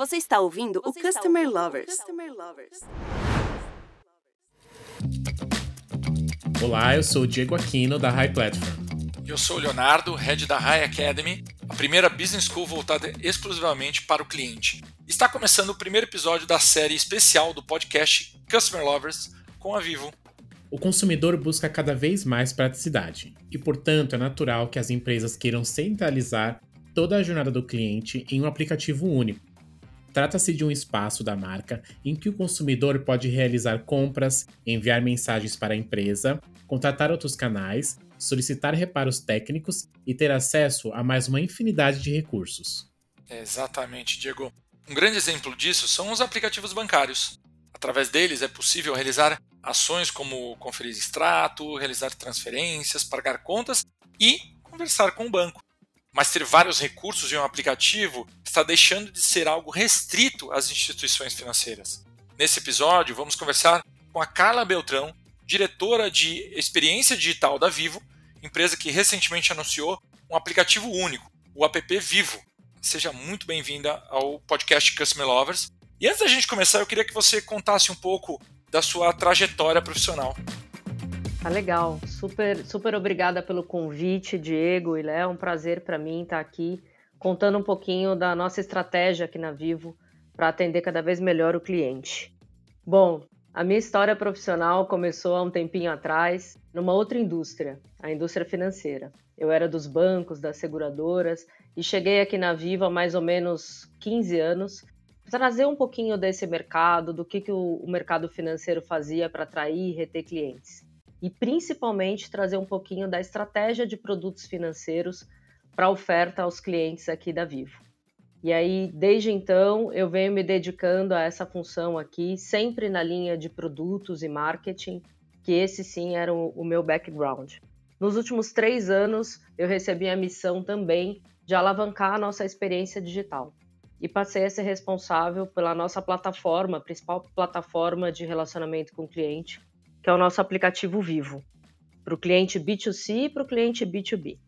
Você está ouvindo Você o Customer ouvindo Lovers. Customer Lovers. Olá, eu sou o Diego Aquino da High Platform. Eu sou o Leonardo, head da High Academy, a primeira business school voltada exclusivamente para o cliente. Está começando o primeiro episódio da série especial do podcast Customer Lovers com a Vivo. O consumidor busca cada vez mais praticidade e, portanto, é natural que as empresas queiram centralizar toda a jornada do cliente em um aplicativo único Trata-se de um espaço da marca em que o consumidor pode realizar compras, enviar mensagens para a empresa, contratar outros canais, solicitar reparos técnicos e ter acesso a mais uma infinidade de recursos. exatamente, Diego. Um grande exemplo disso são os aplicativos bancários. Através deles é possível realizar ações como conferir extrato, realizar transferências, pagar contas e conversar com o banco mas ter vários recursos em um aplicativo está deixando de ser algo restrito às instituições financeiras. Nesse episódio, vamos conversar com a Carla Beltrão, diretora de experiência digital da Vivo, empresa que recentemente anunciou um aplicativo único, o app Vivo. Seja muito bem-vinda ao podcast Customer Lovers. E antes da gente começar, eu queria que você contasse um pouco da sua trajetória profissional. Tá legal. Super, super obrigada pelo convite, Diego e Léo. É um prazer para mim estar aqui contando um pouquinho da nossa estratégia aqui na Vivo para atender cada vez melhor o cliente. Bom, a minha história profissional começou há um tempinho atrás numa outra indústria, a indústria financeira. Eu era dos bancos, das seguradoras e cheguei aqui na Vivo há mais ou menos 15 anos trazer um pouquinho desse mercado, do que, que o mercado financeiro fazia para atrair e reter clientes e principalmente trazer um pouquinho da estratégia de produtos financeiros para oferta aos clientes aqui da Vivo. E aí, desde então, eu venho me dedicando a essa função aqui, sempre na linha de produtos e marketing, que esse sim era o, meu background. Nos últimos três anos, eu recebi a missão também de alavancar a nossa experiência digital e passei a ser responsável pela nossa plataforma, principal plataforma de relacionamento com o cliente, é o nosso aplicativo Vivo, para o cliente B2C e para o cliente B2B.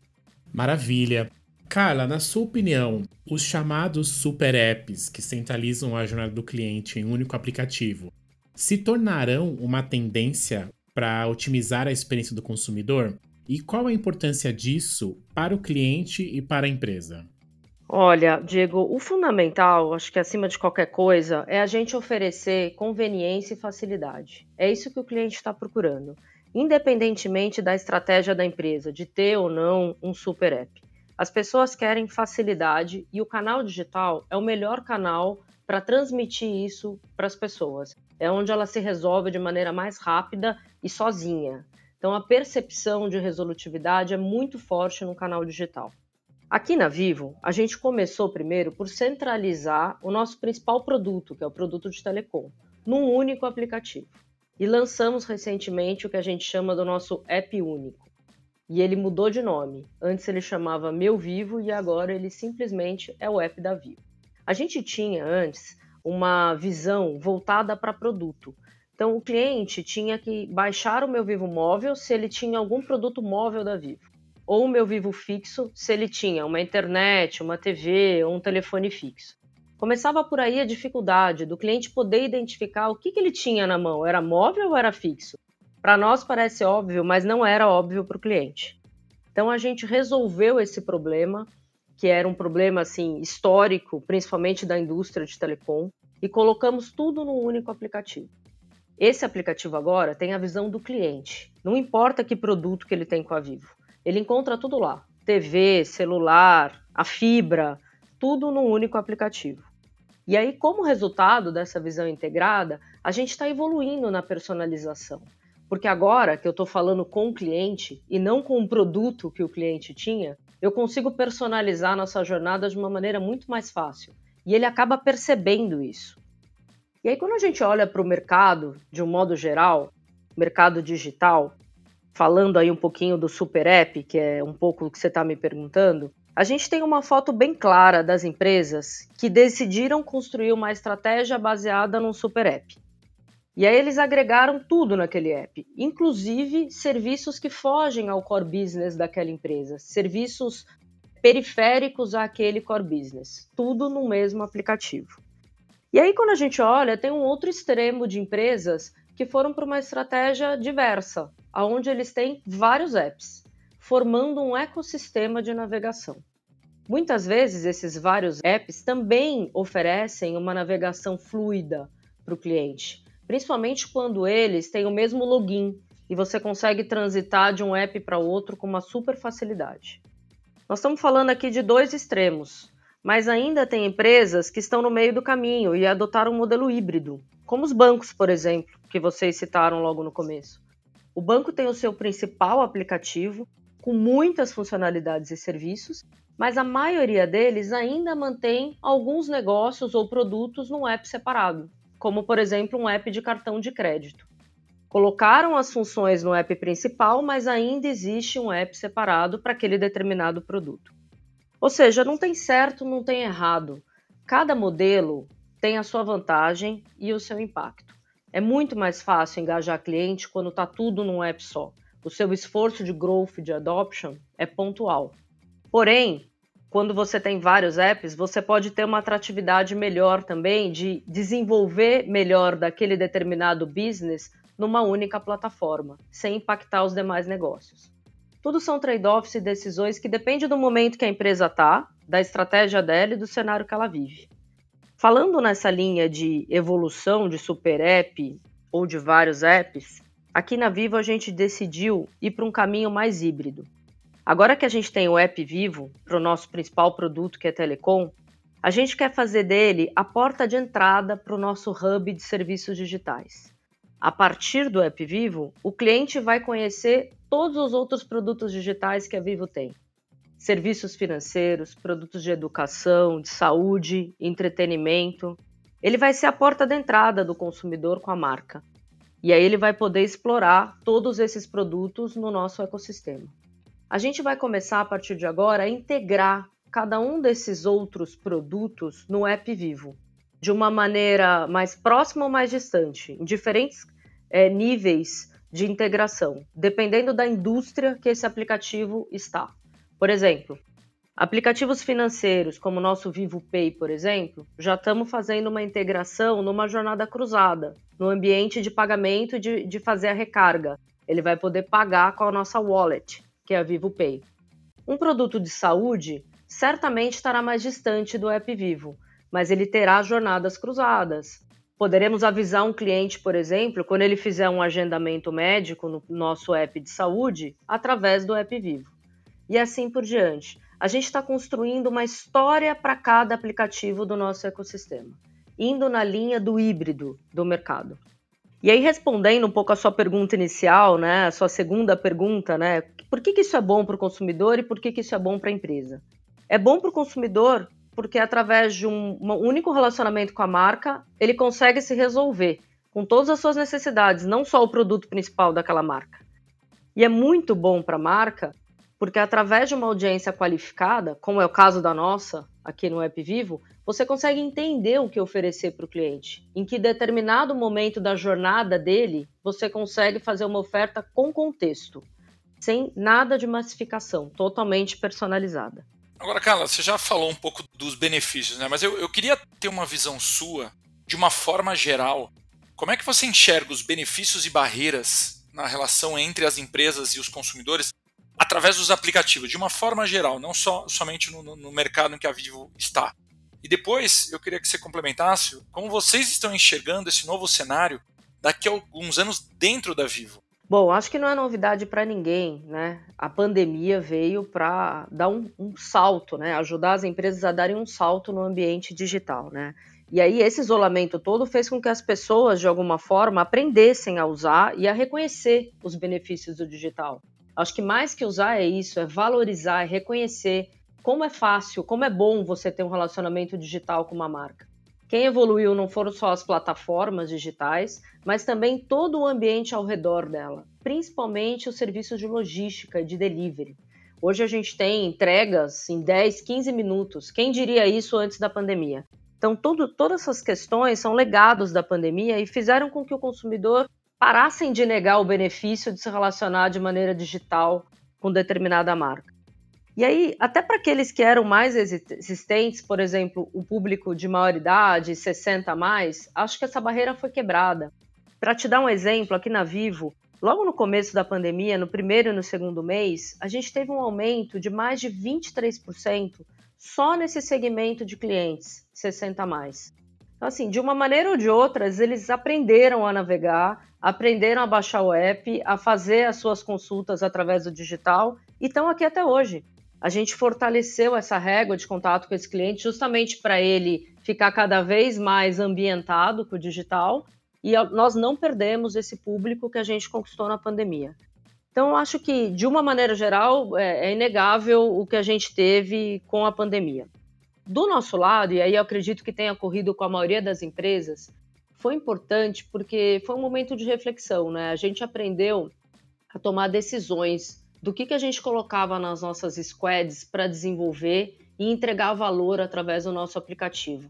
Maravilha. Carla, na sua opinião, os chamados super apps que centralizam a jornada do cliente em um único aplicativo se tornarão uma tendência para otimizar a experiência do consumidor? E qual a importância disso para o cliente e para a empresa? Olha, Diego, o fundamental, acho que acima de qualquer coisa, é a gente oferecer conveniência e facilidade. É isso que o cliente está procurando, independentemente da estratégia da empresa de ter ou não um super app. As pessoas querem facilidade e o canal digital é o melhor canal para transmitir isso para as pessoas. É onde ela se resolve de maneira mais rápida e sozinha. Então, a percepção de resolutividade é muito forte no canal digital. Aqui na Vivo, a gente começou primeiro por centralizar o nosso principal produto, que é o produto de telecom, num único aplicativo. E lançamos recentemente o que a gente chama do nosso app único. E ele mudou de nome. Antes ele chamava Meu Vivo e agora ele simplesmente é o app da Vivo. A gente tinha antes uma visão voltada para produto. Então o cliente tinha que baixar o Meu Vivo móvel se ele tinha algum produto móvel da Vivo ou o meu vivo fixo se ele tinha uma internet, uma TV ou um telefone fixo. Começava por aí a dificuldade do cliente poder identificar o que, que ele tinha na mão, era móvel ou era fixo? Para nós parece óbvio, mas não era óbvio para o cliente. Então a gente resolveu esse problema, que era um problema assim histórico, principalmente da indústria de telecom, e colocamos tudo num único aplicativo. Esse aplicativo agora tem a visão do cliente. Não importa que produto que ele tem com a Vivo. Ele encontra tudo lá: TV, celular, a fibra, tudo num único aplicativo. E aí, como resultado dessa visão integrada, a gente está evoluindo na personalização. Porque agora que eu estou falando com o cliente e não com o produto que o cliente tinha, eu consigo personalizar nossa jornada de uma maneira muito mais fácil. E ele acaba percebendo isso. E aí, quando a gente olha para o mercado, de um modo geral, mercado digital, falando aí um pouquinho do Super App, que é um pouco o que você está me perguntando, a gente tem uma foto bem clara das empresas que decidiram construir uma estratégia baseada num Super App. E aí eles agregaram tudo naquele app, inclusive serviços que fogem ao core business daquela empresa, serviços periféricos àquele core business, tudo no mesmo aplicativo. E aí, quando a gente olha, tem um outro extremo de empresas que foram para uma estratégia diversa, onde eles têm vários apps, formando um ecossistema de navegação. Muitas vezes, esses vários apps também oferecem uma navegação fluida para o cliente, principalmente quando eles têm o mesmo login e você consegue transitar de um app para outro com uma super facilidade. Nós estamos falando aqui de dois extremos, mas ainda tem empresas que estão no meio do caminho e adotaram um modelo híbrido, como os bancos, por exemplo, que vocês citaram logo no começo. O banco tem o seu principal aplicativo, com muitas funcionalidades e serviços, mas a maioria deles ainda mantém alguns negócios ou produtos num app separado, como por exemplo um app de cartão de crédito. Colocaram as funções no app principal, mas ainda existe um app separado para aquele determinado produto. Ou seja, não tem certo, não tem errado. Cada modelo tem a sua vantagem e o seu impacto. É muito mais fácil engajar cliente quando está tudo num app só. O seu esforço de growth, de adoption, é pontual. Porém, quando você tem vários apps, você pode ter uma atratividade melhor também de desenvolver melhor daquele determinado business numa única plataforma, sem impactar os demais negócios. Tudo são trade-offs e decisões que dependem do momento que a empresa está, da estratégia dela e do cenário que ela vive. Falando nessa linha de evolução de super app ou de vários apps, aqui na Vivo a gente decidiu ir para um caminho mais híbrido. Agora que a gente tem o app Vivo para o nosso principal produto que é Telecom, a gente quer fazer dele a porta de entrada para o nosso hub de serviços digitais. A partir do app Vivo, o cliente vai conhecer todos os outros produtos digitais que a Vivo tem. Serviços financeiros, produtos de educação, de saúde, entretenimento. Ele vai ser a porta de entrada do consumidor com a marca. E aí ele vai poder explorar todos esses produtos no nosso ecossistema. A gente vai começar a partir de agora a integrar cada um desses outros produtos no app Vivo, de uma maneira mais próxima ou mais distante, em diferentes é, níveis de integração, dependendo da indústria que esse aplicativo está. Por exemplo, aplicativos financeiros como o nosso Vivo Pay, por exemplo, já estamos fazendo uma integração numa jornada cruzada, no ambiente de pagamento de, de fazer a recarga. Ele vai poder pagar com a nossa wallet, que é a Vivo Pay. Um produto de saúde certamente estará mais distante do app Vivo, mas ele terá jornadas cruzadas. Poderemos avisar um cliente, por exemplo, quando ele fizer um agendamento médico no nosso app de saúde, através do app Vivo. E assim por diante. A gente está construindo uma história para cada aplicativo do nosso ecossistema, indo na linha do híbrido do mercado. E aí, respondendo um pouco a sua pergunta inicial, né, a sua segunda pergunta, né, por que, que isso é bom para o consumidor e por que, que isso é bom para a empresa? É bom para o consumidor porque através de um, um único relacionamento com a marca, ele consegue se resolver com todas as suas necessidades, não só o produto principal daquela marca. E é muito bom para a marca, porque através de uma audiência qualificada, como é o caso da nossa aqui no App Vivo, você consegue entender o que oferecer para o cliente. Em que determinado momento da jornada dele, você consegue fazer uma oferta com contexto, sem nada de massificação, totalmente personalizada. Agora, Carla, você já falou um pouco dos benefícios, né? Mas eu, eu queria ter uma visão sua, de uma forma geral. Como é que você enxerga os benefícios e barreiras na relação entre as empresas e os consumidores através dos aplicativos, de uma forma geral, não só somente no, no mercado em que a Vivo está? E depois, eu queria que você complementasse como vocês estão enxergando esse novo cenário daqui a alguns anos dentro da Vivo. Bom, acho que não é novidade para ninguém, né? A pandemia veio para dar um, um, salto, né? Ajudar as empresas a darem um salto no ambiente digital, né? E aí esse isolamento todo fez com que as pessoas, de alguma forma, aprendessem a usar e a reconhecer os benefícios do digital. Acho que mais que usar é isso, é valorizar, é reconhecer como é fácil, como é bom você ter um relacionamento digital com uma marca. Quem evoluiu não foram só as plataformas digitais, mas também todo o ambiente ao redor dela, principalmente os serviços de logística e de delivery. Hoje a gente tem entregas em 10, 15 minutos. Quem diria isso antes da pandemia? Então, todas essas questões são legados da pandemia e fizeram com que o consumidor parassem de negar o benefício de se relacionar de maneira digital com determinada marca. E aí, até para aqueles que eram mais existentes, por exemplo, o público de maior idade, 60 a mais, acho que essa barreira foi quebrada. Para te dar um exemplo, aqui na Vivo, logo no começo da pandemia, no primeiro e no segundo mês, a gente teve um aumento de mais de 23% só nesse segmento de clientes 60 a mais. Então, assim, de uma maneira ou de outra, eles aprenderam a navegar, aprenderam a baixar o app, a fazer as suas consultas através do digital e estão aqui até hoje. A gente fortaleceu essa régua de contato com esse cliente justamente para ele ficar cada vez mais ambientado com o digital e nós não perdemos esse público que a gente conquistou na pandemia. Então, acho que, de uma maneira geral, é, é inegável o que a gente teve com a pandemia. Do nosso lado, e aí eu acredito que tenha ocorrido com a maioria das empresas, foi importante porque foi um momento de reflexão, né? A gente aprendeu a tomar decisões do que, que a gente colocava nas nossas squads para desenvolver e entregar valor através do nosso aplicativo.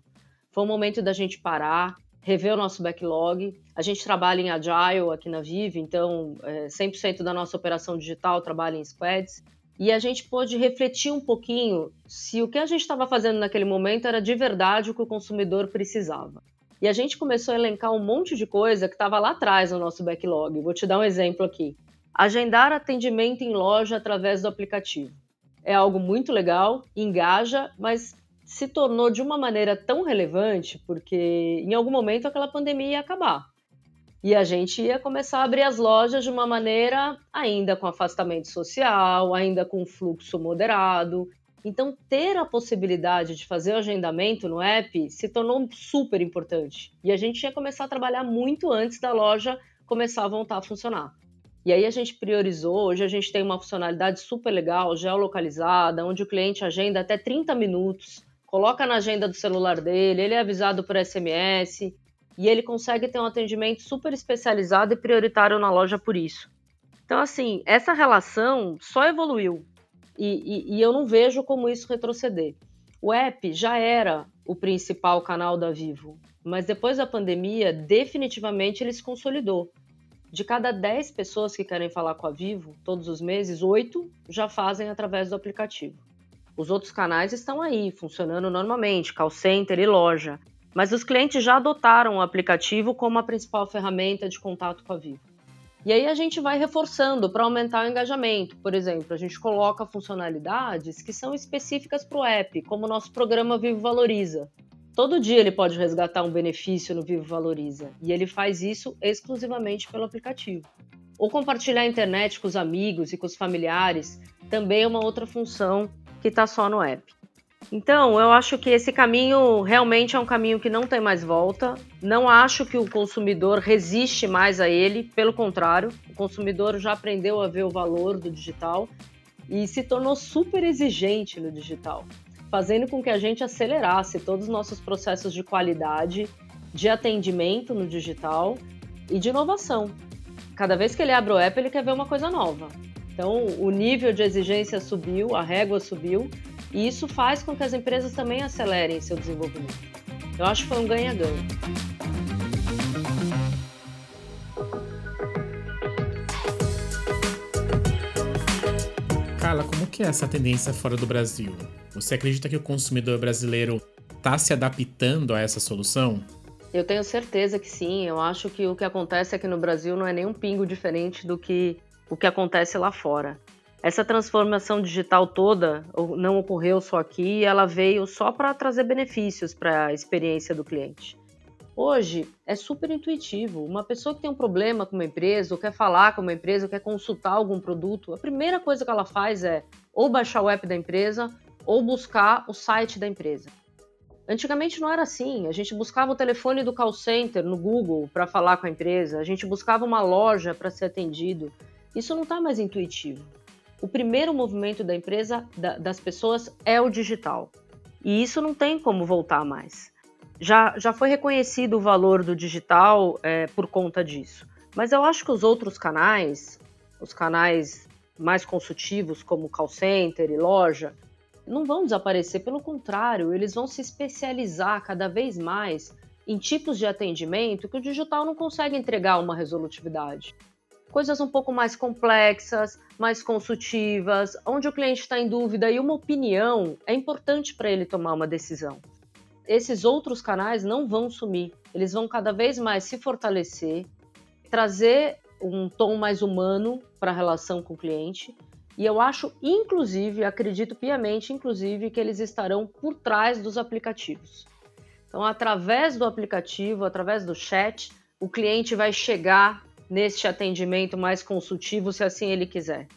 Foi um momento da gente parar, rever o nosso backlog. A gente trabalha em Agile aqui na Vive, então é, 100% da nossa operação digital trabalha em squads. E a gente pôde refletir um pouquinho se o que a gente estava fazendo naquele momento era de verdade o que o consumidor precisava. E a gente começou a elencar um monte de coisa que estava lá atrás no nosso backlog. Vou te dar um exemplo aqui. Agendar atendimento em loja através do aplicativo. É algo muito legal, engaja, mas se tornou de uma maneira tão relevante porque em algum momento aquela pandemia ia acabar. E a gente ia começar a abrir as lojas de uma maneira ainda com afastamento social, ainda com fluxo moderado. Então, ter a possibilidade de fazer o agendamento no app se tornou super importante. E a gente ia começar a trabalhar muito antes da loja começar a voltar a funcionar. E aí a gente priorizou, hoje a gente tem uma funcionalidade super legal, geolocalizada, onde o cliente agenda até 30 minutos coloca na agenda do celular dele, ele é avisado por SMS e ele consegue ter um atendimento super especializado e prioritário na loja por isso. Então, assim, essa relação só evoluiu e, e, e eu não vejo como isso retroceder. O app já era o principal canal da Vivo, mas depois da pandemia, definitivamente ele se consolidou. De cada 10 pessoas que querem falar com a Vivo todos os meses, 8 já fazem através do aplicativo. Os outros canais estão aí, funcionando normalmente, call center e loja. Mas os clientes já adotaram o aplicativo como a principal ferramenta de contato com a Vivo. E aí a gente vai reforçando para aumentar o engajamento. Por exemplo, a gente coloca funcionalidades que são específicas para o app, como o nosso programa Vivo Valoriza. Todo dia ele pode resgatar um benefício no Vivo Valoriza, e ele faz isso exclusivamente pelo aplicativo. Ou compartilhar a internet com os amigos e com os familiares também é uma outra função que está só no app. Então, eu acho que esse caminho realmente é um caminho que não tem mais volta. Não acho que o consumidor resiste mais a ele, pelo contrário, o consumidor já aprendeu a ver o valor do digital e se tornou super exigente no digital, fazendo com que a gente acelerasse todos os nossos processos de qualidade, de atendimento no digital e de inovação. Cada vez que ele abre o app, ele quer ver uma coisa nova. Então, o nível de exigência subiu, a régua subiu, e isso faz com que as empresas também acelerem seu desenvolvimento. Eu acho que foi um ganha-ganha. Carla, como que é essa tendência fora do Brasil? Você acredita que o consumidor brasileiro está se adaptando a essa solução? Eu tenho certeza que sim. Eu acho que o que acontece aqui no Brasil não é nem um pingo diferente do que o que acontece lá fora. Essa transformação digital toda não ocorreu só aqui, ela veio só para trazer benefícios para a experiência do cliente. Hoje é super intuitivo. Uma pessoa que tem um problema com uma empresa, ou quer falar com uma empresa, ou quer consultar algum produto, a primeira coisa que ela faz é ou baixar o app da empresa ou buscar o site da empresa. Antigamente não era assim. A gente buscava o telefone do call center no Google para falar com a empresa, a gente buscava uma loja para ser atendido. Isso não está mais intuitivo. O primeiro movimento da empresa, da, das pessoas, é o digital. E isso não tem como voltar mais. Já, já foi reconhecido o valor do digital é, por conta disso. Mas eu acho que os outros canais, os canais mais consultivos, como call center e loja, não vão desaparecer, pelo contrário, eles vão se especializar cada vez mais em tipos de atendimento que o digital não consegue entregar uma resolutividade. Coisas um pouco mais complexas, mais consultivas, onde o cliente está em dúvida e uma opinião é importante para ele tomar uma decisão. Esses outros canais não vão sumir, eles vão cada vez mais se fortalecer, trazer um tom mais humano para a relação com o cliente. E eu acho, inclusive, acredito piamente, inclusive, que eles estarão por trás dos aplicativos. Então, através do aplicativo, através do chat, o cliente vai chegar neste atendimento mais consultivo, se assim ele quiser.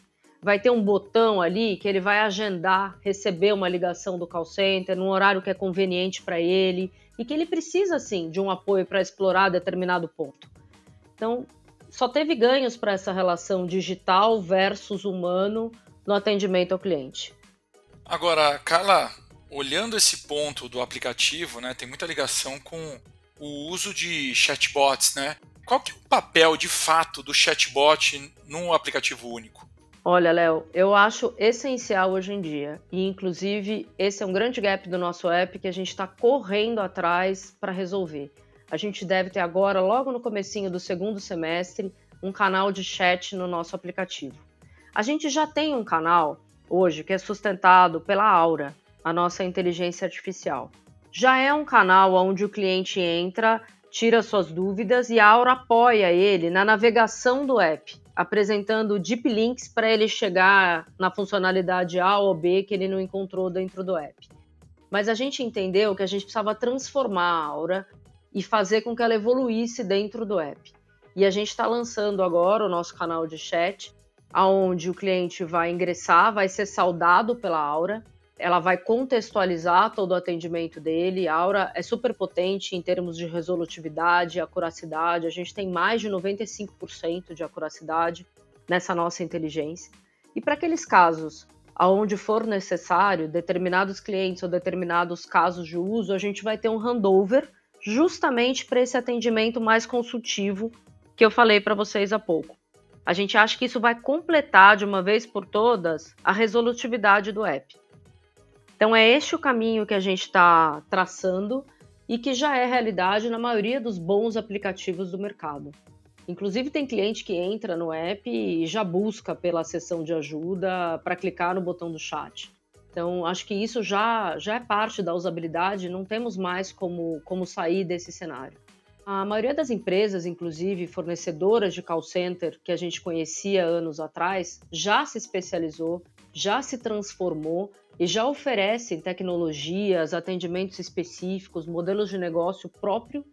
Vai ter um botão ali que ele vai agendar, receber uma ligação do call center num horário que é conveniente para ele e que ele precisa sim de um apoio para explorar determinado ponto. Então, só teve ganhos para essa relação digital versus humano no atendimento ao cliente. Agora, Carla, olhando esse ponto do aplicativo, né, tem muita ligação com o uso de chatbots, né? Qual que é o papel de fato do chatbot num aplicativo único? Olha, Léo, eu acho essencial hoje em dia. E, inclusive, esse é um grande gap do nosso app que a gente está correndo atrás para resolver. A gente deve ter agora, logo no comecinho do segundo semestre, um canal de chat no nosso aplicativo. A gente já tem um canal hoje que é sustentado pela Aura, a nossa inteligência artificial. Já é um canal onde o cliente entra tira suas dúvidas e a Aura apoia ele na navegação do app, apresentando deep links para ele chegar na funcionalidade A ou B que ele não encontrou dentro do app. Mas a gente entendeu que a gente precisava transformar a Aura e fazer com que ela evoluísse dentro do app. E a gente está lançando agora o nosso canal de chat, aonde o cliente vai ingressar, vai ser saudado pela Aura ela vai contextualizar todo o atendimento dele. A Aura é super potente em termos de resolutividade, acuracidade. A gente tem mais de 95% de acuracidade nessa nossa inteligência. E para aqueles casos aonde for necessário, determinados clientes ou determinados casos de uso, a gente vai ter um handover justamente para esse atendimento mais consultivo que eu falei para vocês há pouco. A gente acha que isso vai completar de uma vez por todas a resolutividade do app. Então é este o caminho que a gente está traçando e que já é realidade na maioria dos bons aplicativos do mercado. Inclusive tem cliente que entra no app e já busca pela seção de ajuda para clicar no botão do chat. Então acho que isso já, já é parte da usabilidade, não temos mais como, como sair desse cenário. A maioria das empresas, inclusive fornecedoras de call center que a gente conhecia anos atrás, já se especializou, já se transformou e já oferecem tecnologias, atendimentos específicos, modelos de negócio próprio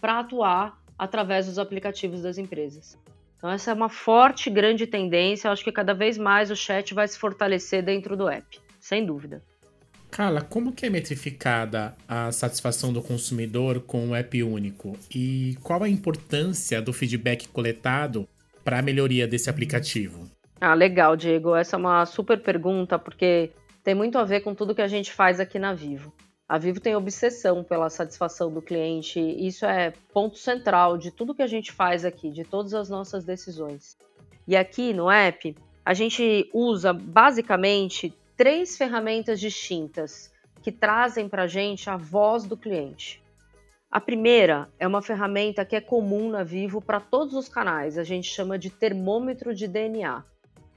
para atuar através dos aplicativos das empresas. Então essa é uma forte, grande tendência. Eu acho que cada vez mais o chat vai se fortalecer dentro do app, sem dúvida. Carla, como que é metrificada a satisfação do consumidor com o app único? E qual a importância do feedback coletado para a melhoria desse aplicativo? Ah, legal, Diego. Essa é uma super pergunta, porque tem muito a ver com tudo que a gente faz aqui na Vivo. A Vivo tem obsessão pela satisfação do cliente, isso é ponto central de tudo que a gente faz aqui, de todas as nossas decisões. E aqui no app, a gente usa basicamente três ferramentas distintas que trazem para a gente a voz do cliente. A primeira é uma ferramenta que é comum na Vivo para todos os canais, a gente chama de termômetro de DNA.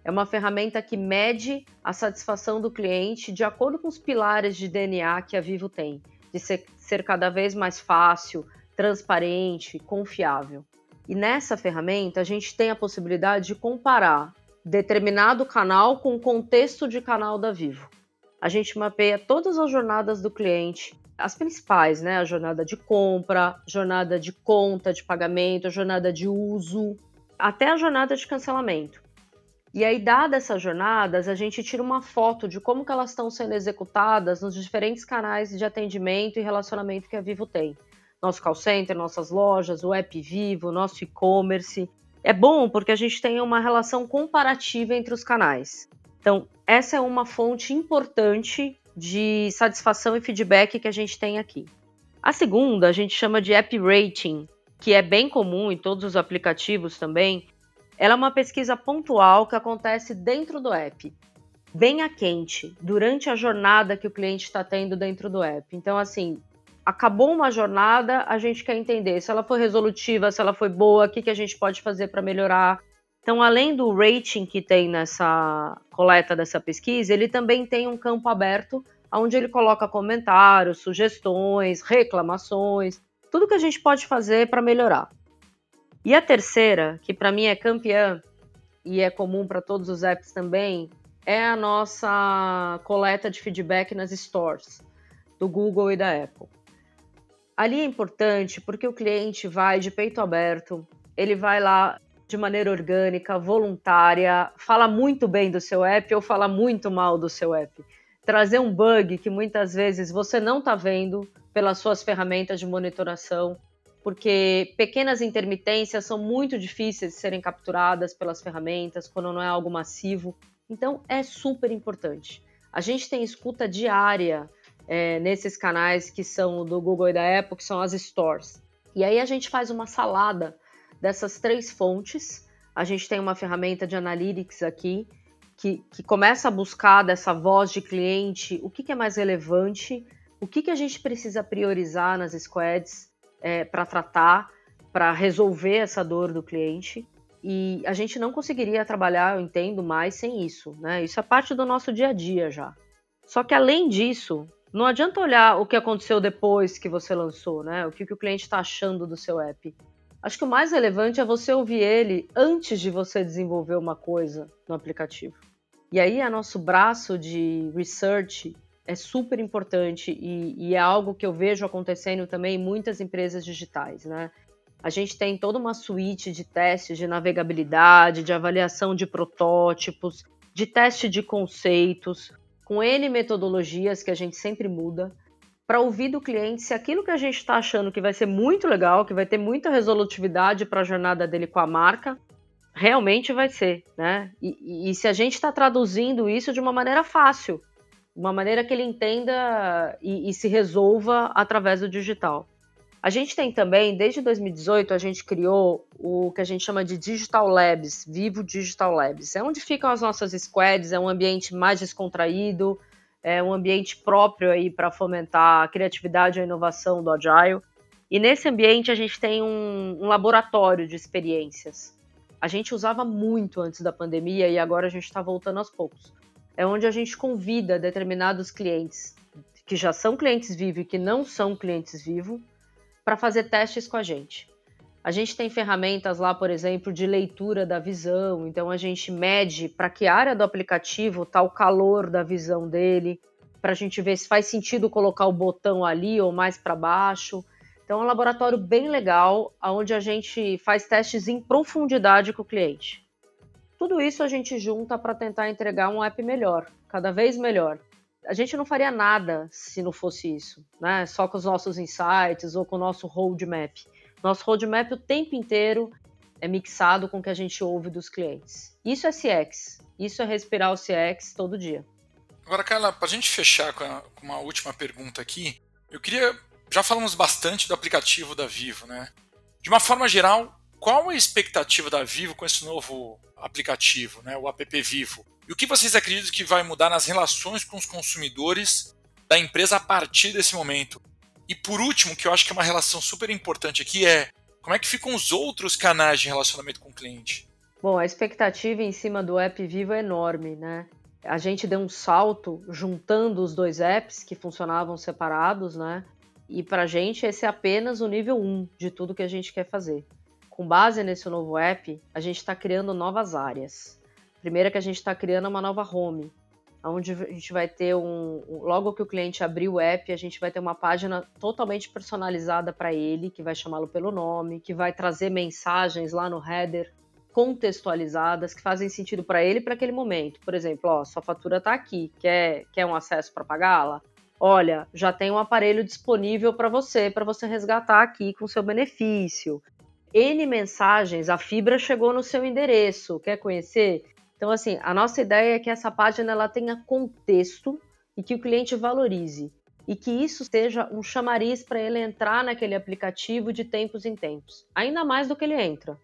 É uma ferramenta que mede a satisfação do cliente de acordo com os pilares de DNA que a Vivo tem, de ser, ser cada vez mais fácil, transparente, confiável. E nessa ferramenta a gente tem a possibilidade de comparar determinado canal com o contexto de canal da Vivo. A gente mapeia todas as jornadas do cliente, as principais, né? A jornada de compra, jornada de conta de pagamento, a jornada de uso, até a jornada de cancelamento. E aí, dadas essas jornadas, a gente tira uma foto de como que elas estão sendo executadas nos diferentes canais de atendimento e relacionamento que a Vivo tem. Nosso call center, nossas lojas, o app Vivo, nosso e-commerce. É bom porque a gente tem uma relação comparativa entre os canais. Então, essa é uma fonte importante de satisfação e feedback que a gente tem aqui. A segunda a gente chama de App Rating, que é bem comum em todos os aplicativos também, ela é uma pesquisa pontual que acontece dentro do app, bem a quente, durante a jornada que o cliente está tendo dentro do app. Então, assim, acabou uma jornada, a gente quer entender se ela foi resolutiva, se ela foi boa, o que, que a gente pode fazer para melhorar. Então, além do rating que tem nessa coleta dessa pesquisa, ele também tem um campo aberto onde ele coloca comentários, sugestões, reclamações, tudo que a gente pode fazer para melhorar. E a terceira, que para mim é campeã e é comum para todos os apps também, é a nossa coleta de feedback nas stores do Google e da Apple. Ali é importante porque o cliente vai de peito aberto, ele vai lá de maneira orgânica, voluntária, fala muito bem do seu app ou fala muito mal do seu app. Trazer um bug que muitas vezes você não está vendo pelas suas ferramentas de monitoração, porque pequenas intermitências são muito difíceis de serem capturadas pelas ferramentas quando não é algo massivo. Então é super importante. A gente tem escuta diária é, nesses canais que são do Google e da Apple, que são as stores. E aí a gente faz uma salada dessas três fontes. A gente tem uma ferramenta de analytics aqui que, que começa a buscar dessa voz de cliente o que, que é mais relevante, o que, que a gente precisa priorizar nas squads é, para tratar, para resolver essa dor do cliente. E a gente não conseguiria trabalhar, eu entendo, mais sem isso. Né? Isso é parte do nosso dia a dia já. Só que além disso, não adianta olhar o que aconteceu depois que você lançou, né? O que, que o cliente está achando do seu app. Acho que o mais relevante é você ouvir ele antes de você desenvolver uma coisa no aplicativo. E aí, a nosso braço de research é super importante e, e, é algo que eu vejo acontecendo também em muitas empresas digitais, né? A gente tem toda uma suíte de testes de navegabilidade, de avaliação de protótipos, de teste de conceitos, com N metodologias que a gente sempre muda para ouvir do cliente se aquilo que a gente está achando que vai ser muito legal, que vai ter muita resolutividade para a jornada dele com a marca, realmente vai ser, né? E, e, e se a gente está traduzindo isso de uma maneira fácil, uma maneira que ele entenda e, e se resolva através do digital. A gente tem também, desde 2018, a gente criou o que a gente chama de Digital Labs, Vivo Digital Labs. É onde ficam as nossas squads, é um ambiente mais descontraído, é um ambiente próprio aí para fomentar a criatividade e a inovação do Agile. E nesse ambiente a gente tem um, um laboratório de experiências. A gente usava muito antes da pandemia e agora a gente está voltando aos poucos. É onde a gente convida determinados clientes que já são clientes vivos e que não são clientes vivos para fazer testes com a gente. A gente tem ferramentas lá, por exemplo, de leitura da visão, então a gente mede para que área do aplicativo está o calor da visão dele, para a gente ver se faz sentido colocar o botão ali ou mais para baixo. Então é um laboratório bem legal, onde a gente faz testes em profundidade com o cliente. Tudo isso a gente junta para tentar entregar um app melhor, cada vez melhor. A gente não faria nada se não fosse isso, né? Só com os nossos insights ou com o nosso roadmap. Nosso roadmap o tempo inteiro é mixado com o que a gente ouve dos clientes. Isso é CX. Isso é respirar o CX todo dia. Agora, Carla, para a gente fechar com, a, com uma última pergunta aqui, eu queria. Já falamos bastante do aplicativo da Vivo, né? De uma forma geral, qual a expectativa da Vivo com esse novo aplicativo, né, o app Vivo? E o que vocês acreditam que vai mudar nas relações com os consumidores da empresa a partir desse momento? E por último, que eu acho que é uma relação super importante aqui, é como é que ficam os outros canais de relacionamento com o cliente? Bom, a expectativa em cima do app Vivo é enorme, né? A gente deu um salto juntando os dois apps que funcionavam separados, né? E para a gente esse é apenas o nível 1 de tudo que a gente quer fazer. Com base nesse novo app, a gente está criando novas áreas. Primeiro que a gente está criando uma nova home, onde a gente vai ter um, logo que o cliente abrir o app, a gente vai ter uma página totalmente personalizada para ele, que vai chamá-lo pelo nome, que vai trazer mensagens lá no header contextualizadas que fazem sentido para ele para aquele momento. Por exemplo, ó, sua fatura está aqui, quer quer um acesso para pagá-la? Olha, já tem um aparelho disponível para você, para você resgatar aqui com seu benefício. N mensagens, a fibra chegou no seu endereço, quer conhecer? Então, assim, a nossa ideia é que essa página ela tenha contexto e que o cliente valorize. E que isso seja um chamariz para ele entrar naquele aplicativo de tempos em tempos. Ainda mais do que ele entra.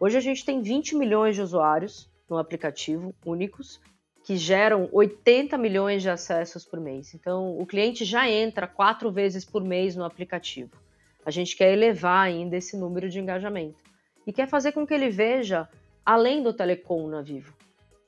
Hoje a gente tem 20 milhões de usuários no aplicativo, únicos, que geram 80 milhões de acessos por mês. Então, o cliente já entra quatro vezes por mês no aplicativo. A gente quer elevar ainda esse número de engajamento. E quer fazer com que ele veja além do telecom na Vivo.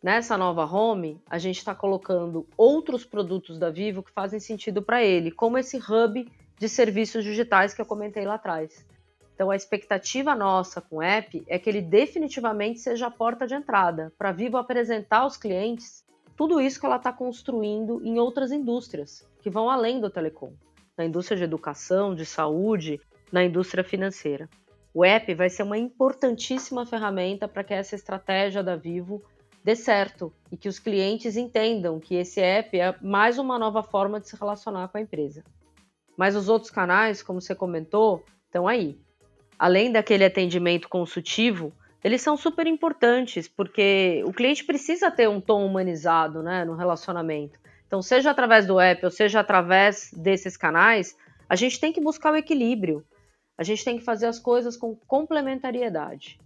Nessa nova home, a gente está colocando outros produtos da Vivo que fazem sentido para ele, como esse hub de serviços digitais que eu comentei lá atrás. Então, a expectativa nossa com o app é que ele definitivamente seja a porta de entrada para a Vivo apresentar aos clientes tudo isso que ela está construindo em outras indústrias que vão além do telecom, na indústria de educação, de saúde, na indústria financeira. O app vai ser uma importantíssima ferramenta para que essa estratégia da Vivo dê certo e que os clientes entendam que esse app é mais uma nova forma de se relacionar com a empresa. Mas os outros canais, como você comentou, estão aí. Além daquele atendimento consultivo, eles são super importantes porque o cliente precisa ter um tom humanizado né, no relacionamento. Então, seja através do app ou seja através desses canais, a gente tem que buscar o equilíbrio. A gente tem que fazer as coisas com complementariedade.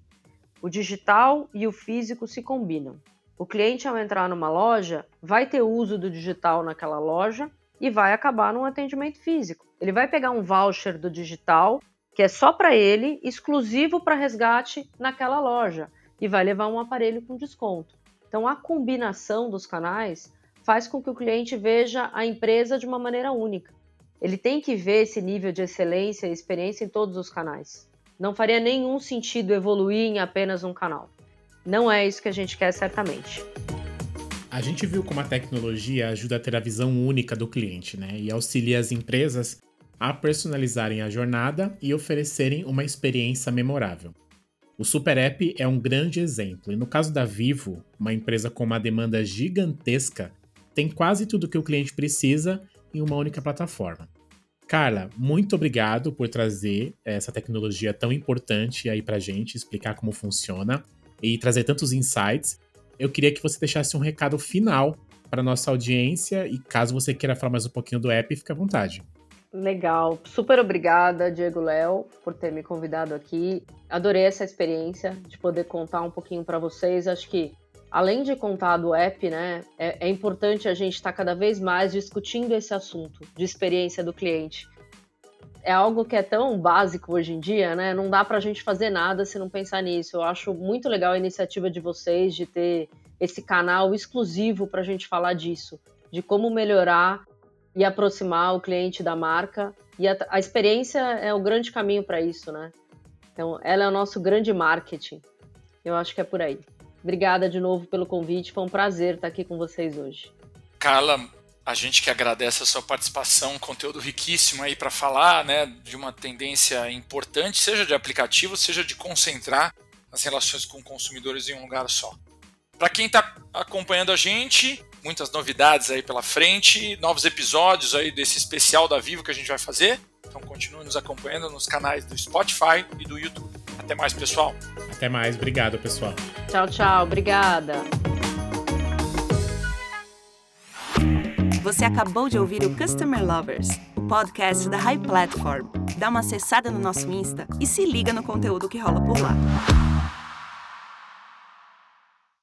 O digital e o físico se combinam. O cliente, ao entrar numa loja, vai ter uso do digital naquela loja e vai acabar num atendimento físico. Ele vai pegar um voucher do digital, que é só para ele, exclusivo para resgate naquela loja, e vai levar um aparelho com desconto. Então, a combinação dos canais faz com que o cliente veja a empresa de uma maneira única. Ele tem que ver esse nível de excelência e experiência em todos os canais. Não faria nenhum sentido evoluir em apenas um canal. Não é isso que a gente quer, certamente. A gente viu como a tecnologia ajuda a ter a visão única do cliente, né? E auxilia as empresas a personalizarem a jornada e oferecerem uma experiência memorável. O Super App é um grande exemplo, e no caso da Vivo, uma empresa com uma demanda gigantesca, tem quase tudo que o cliente precisa em uma única plataforma. Carla, muito obrigado por trazer essa tecnologia tão importante aí pra gente, explicar como funciona e trazer tantos insights. Eu queria que você deixasse um recado final para nossa audiência e caso você queira falar mais um pouquinho do app, fique à vontade. Legal, super obrigada, Diego Léo, por ter me convidado aqui. Adorei essa experiência de poder contar um pouquinho para vocês. Acho que além de contar do app, né, é, é importante a gente estar tá cada vez mais discutindo esse assunto de experiência do cliente. É algo que é tão básico hoje em dia, né? Não dá para a gente fazer nada se não pensar nisso. Eu acho muito legal a iniciativa de vocês de ter esse canal exclusivo para a gente falar disso, de como melhorar e aproximar o cliente da marca. E a, a experiência é o grande caminho para isso, né? Então, ela é o nosso grande marketing. Eu acho que é por aí. Obrigada de novo pelo convite, foi um prazer estar aqui com vocês hoje. Carla, a gente que agradece a sua participação, conteúdo riquíssimo aí para falar, né, de uma tendência importante, seja de aplicativo, seja de concentrar as relações com consumidores em um lugar só. Para quem está acompanhando a gente, muitas novidades aí pela frente, novos episódios aí desse especial da Vivo que a gente vai fazer. Então continue nos acompanhando nos canais do Spotify e do YouTube. Até mais, pessoal. Até mais, obrigado, pessoal. Tchau, tchau, obrigada. Você acabou de ouvir o Customer Lovers, o podcast da High Platform. Dá uma acessada no nosso Insta e se liga no conteúdo que rola por lá.